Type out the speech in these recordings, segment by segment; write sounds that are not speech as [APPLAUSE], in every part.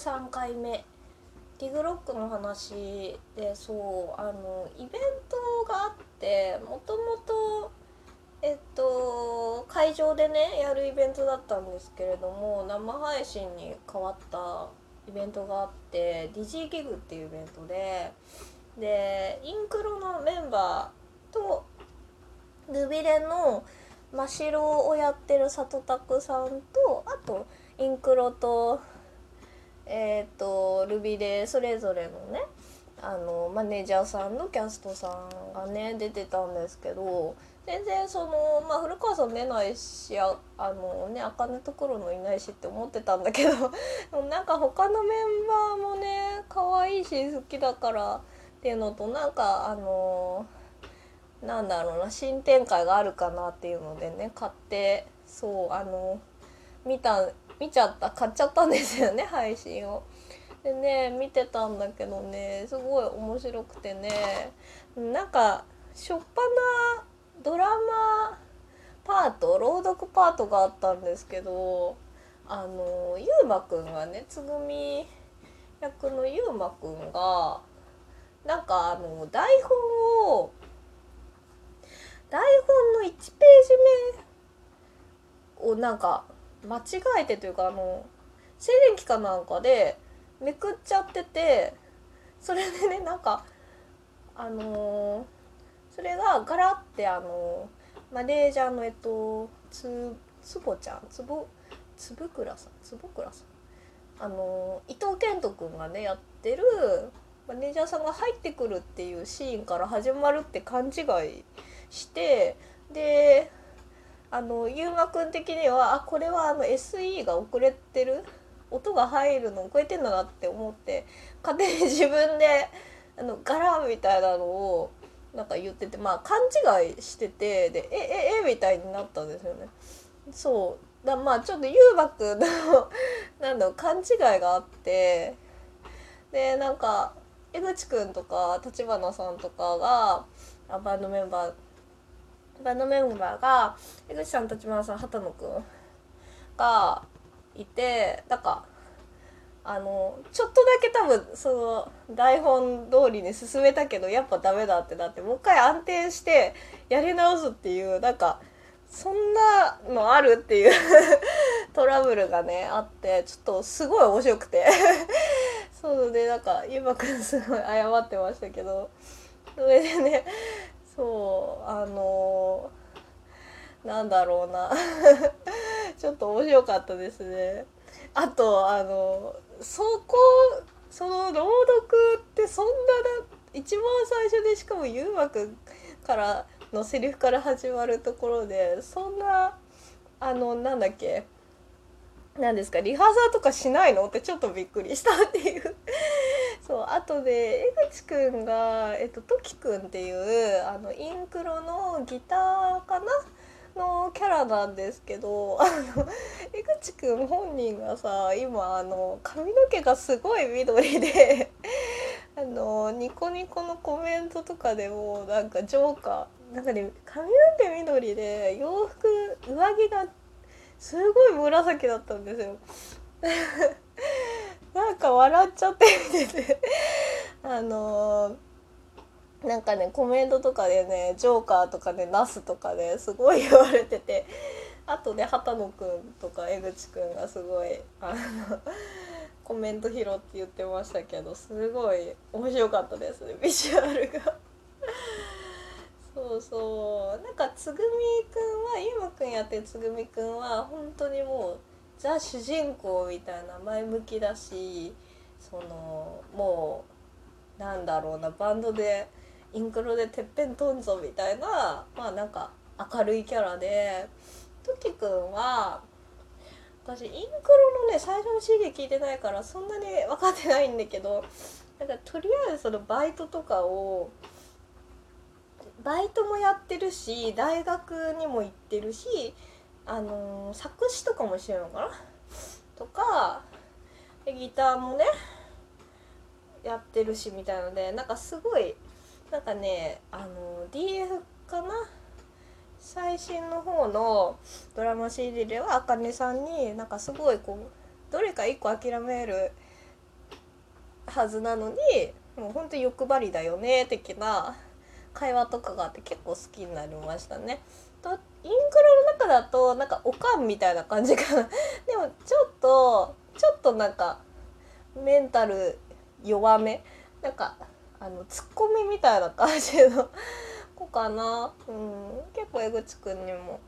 3回目ティグロックの話でそうあのイベントがあってもともとえっと会場でねやるイベントだったんですけれども生配信に変わったイベントがあってディジーギグっていうイベントででインクロのメンバーとルビレの真白をやってる里拓さんとあとインクロとえっ、とルビレそれぞれのねあのマネージャーさんのキャストさんがね出てたんですけど全然そのまあ古川さん出ないしああのねあかねところのいないしって思ってたんだけど [LAUGHS] なんか他のメンバーもね可愛いし好きだからっていうのとなんかあのなんだろうな新展開があるかなっていうのでね買ってそうあの見た見ちゃった買っちゃったんですよね配信を。でね見てたんだけどねすごい面白くてねなんかしょっぱなドラマパート朗読パートがあったんですけどあのゆうまくんがねつぐみ役のゆうまくんがなんかあの台本を台本の1ページ目をなんか間違えてというかあの静電気かなんかでめくっちゃっててそれでねなんかあのー、それがガラってあのー、マネージャーのえっとつつぼちゃん？つぼつぶくらさん？つぼくらさん？あのー、伊藤健人君がねやってるマネージャーさんが入ってくるっていうシーンから始まるって勘違いしてであのゆうまくん的にはあこれはあの SE が遅れてる？音が入るのを超えてんだなって思って勝手に自分であのガラみたいなのをなんか言っててまあ勘違いしててでえええみたいになったんですよね。そうだまあちょっとゆうまくんの [LAUGHS] なんだろう勘違いがあってでなんか江口くんとか立花さんとかがバンドメンバーバンドメンバーが江口さん立花さん畑野くんがいてなんかあのちょっとだけ多分その台本通りに進めたけどやっぱダメだってなってもう一回安定してやり直すっていうなんかそんなのあるっていう [LAUGHS] トラブルがねあってちょっとすごい面白くて。[LAUGHS] そうでなんかゆうまくんすごい謝ってましたけどそれでねそうあのー、なんだろうな。[LAUGHS] ちょっと面白かったですね。あとあのそこその朗読ってそんな一番最初でしかもゆうまくんからのセリフから始まるところでそんなあのなんだっけ。何ですかリハーサルとかしないの？ってちょっとびっくりしたっていう。そうあとで江口くんがえっとトキくんっていうあのインクロのギターかな？のキャラなんですけどあの江口くん本人がさ今あの髪の毛がすごい緑であのニコニコのコメントとかでもなんかジョーカーなんかね髪の毛緑で洋服上着がすごい紫だったんですよ。[LAUGHS] なんか笑っちゃって見てて。あのーなんかねコメントとかでねジョーカーとかねナスとかですごい言われてて。あとで畑野くんとか江口くんがすごいあのコメント拾って言ってましたけどすごい面白かったですねビジュアルが。そうそう。なんかつぐみくんはゆうまくんやってるつぐみくんは本当にもうザ主人公みたいな前向きだしそのもうなんだろうなバンドでインクロでてっぺんとんぞみたいなまあなんか明るいキャラでトキくんは私インクロのね最初の CD 聞いてないからそんなに分かってないんだけどなんかとりあえずそのバイトとかをバイトもやってるし大学にも行ってるしあの、作詞とかもしてるのかな？とかギターもねやってるしみたいのでなんかすごいなんかねあの DF かな？最新の方のドラマ CD ではあかねさんになんかすごいこうどれか1個諦めるはずなのにもうほんと欲張りだよね的な会話とかがあって結構好きになりましたね。とインクロの中だとなんかおかんみたいな感じかな。[LAUGHS] でもちょっとちょっとなんかメンタル弱め。なんかあのツッコミみたいな感じの。[LAUGHS] 子かな、うん、結構江口くんにも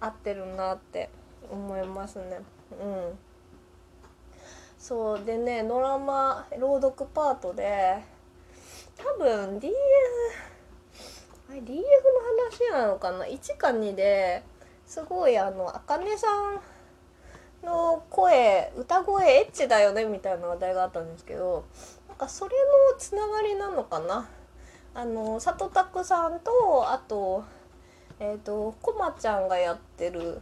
合ってるなって思いますね。うん。そうでねドラマ朗読パートで多分 DF あれ DF の話なのかな？1か2ですごいあのあかねさんの声歌声エッチだよねみたいな話題があったんですけどなんかそれのつながりなのかな？あの里拓さんとあとえっ、ー、とこまちゃんがやってる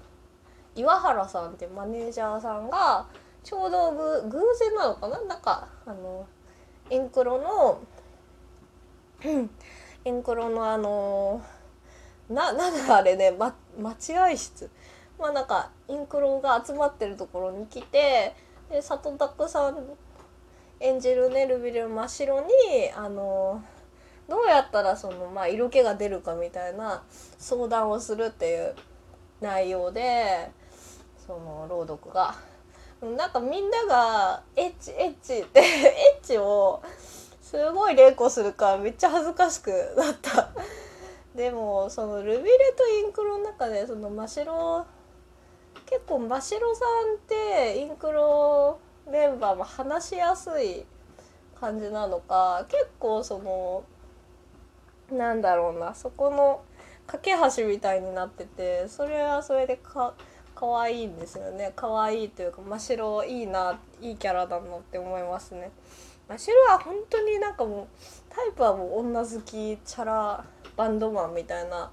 岩原さんってマネージャーさんがちょうどぐ偶然なのかな？なんかあのインクロのインクロのあのななんだあれね、ま、待合室まあなんかインクロが集まってるところに来てで里拓さん演じるねルビル真っ白にあのどうやったらその、まあ、色気が出るかみたいな相談をするっていう内容でその朗読が。なんかみんながエッチエッチって [LAUGHS] エッチをすごい連呼するからめっちゃ恥ずかしくなった。[LAUGHS] でもそのルビレとインクロの中でその真白結構真白さんってインクロメンバーも話しやすい感じなのか結構そのなんだろうなそこの架け橋みたいになっててそれはそれでか可愛いんですよね。可愛いというか真っ白いいないいキャラだなって思いますね。真っ白は本当になんかもうタイプはもう女好きチャラバンドマンみたいな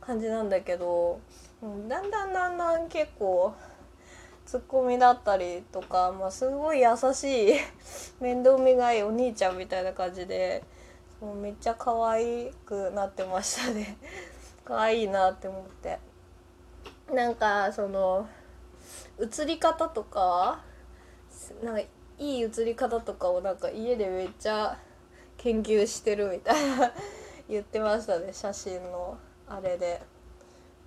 感じなんだけどだんだんだんだん結構ツッコミだったりとか、まあ、すごい優しい面倒見がいいお兄ちゃんみたいな感じでもうめっちゃ可愛くなってましたね。[LAUGHS] 可愛いなって思って。なんかその映り方とかなんかいい映り方とかをなんか家でめっちゃ研究してるみたいな言ってましたね写真のあれで。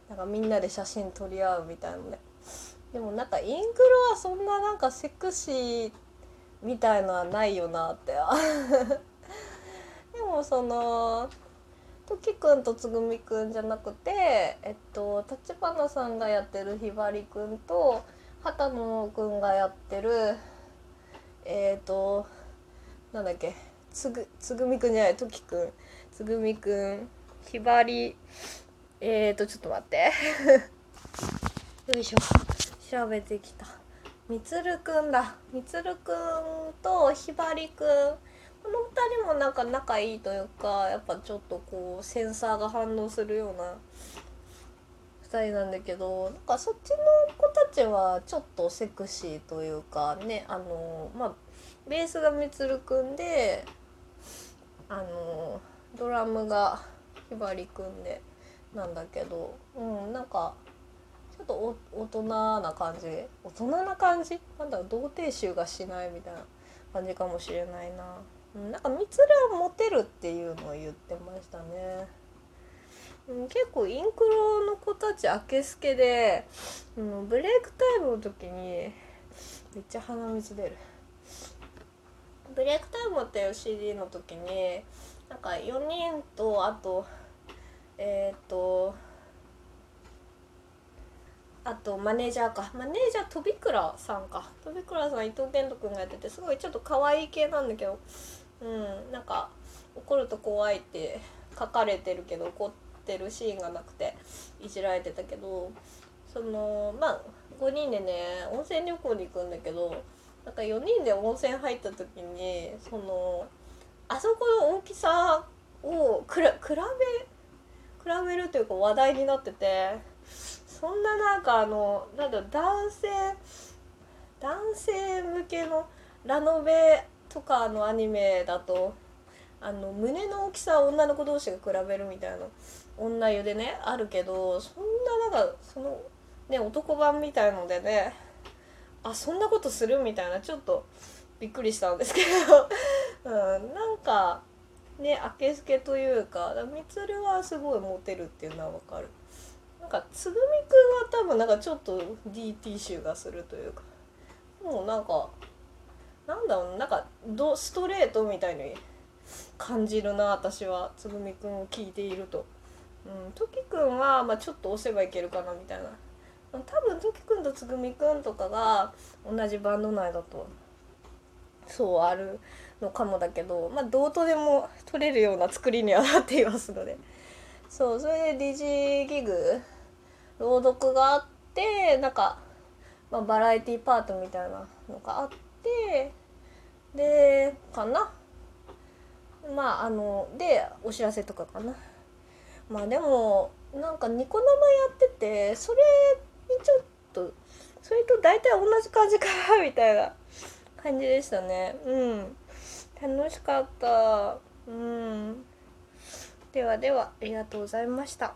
なんかみんなで写真撮り合うみたいなねで。もなんかインクロはそんななんかセクシーみたいのはないよなって。[LAUGHS] でもその時くんとつぐみくんじゃなくてえっと立花さんがやってるひばりくんと畑野くんがやってるえっ、となんだっけ？つぐつぐみくんじゃない？時くん。つぐみくん。ひばり。えっ、とちょっと待って。[LAUGHS] よいしょ。調べてきた。みつるくんだ。みつるくんとひばりくん。この2人もなんか仲いいというかやっぱちょっとこうセンサーが反応するような2人なんだけどなんかそっちの子たちはちょっとセクシーというかねあのまあベースがみつるくんであのドラムがひばりくんでなんだけどうんなんかちょっと大人な感じ大人な感じ？なんだ童貞臭がしないみたいな感じかもしれないな。なんかみつるはモテるっていうのを言ってましたね。うん、結構インクロの子たちあけすけで、ブレイクタイムの時にめっちゃ鼻水出る。ブレイクタイムっていう CD の時になんか4人とあとえっ、ー、とあとマネージャーかマネージャー飛倉さんか飛倉さん伊藤健人君がやっててすごいちょっと可愛い系なんだけどうんなんか怒ると怖いって書かれてるけど怒っててるシーンがなくていじられてたけどそのまあ5人でね温泉旅行に行くんだけどなんか4人で温泉入った時にそのあそこの大きさを比べ比べるというか話題になっててそんななんかあのなんだ男性男性向けのラノベとかのアニメだとあの胸の大きさを女の子同士が比べるみたいな女湯でねあるけどそんななんかそのね男版みたいのでねあそんなことするみたいなちょっとびっくりしたんですけど。[LAUGHS] うんなんかねあけすけというかみつるはすごいモテるっていうのはわかる。なんかつぐみくんは多分なんかちょっと DT 臭がするというか。もうなんかなんだろうなんかドストレートみたいに感じるな私は。つぐみくんを聞いていると。うん、ときくんは、まあ、ちょっと押せばいけるかなみたいな。多分ときくんとつぐみくんとかが同じバンド内だとそうあるのかもだけど、まあ、どうとでも取れるような作りにはなっていますので。そうそれでディジギグ朗読があってなんか、まあ、バラエティパートみたいなのがあってでかな。まああのでお知らせとかかな。まあでもなんかニコ生やっててそれにちょっとそれと大体同じ感じかなみたいな感じでしたね。うん。楽しかった。うん。ではではありがとうございました。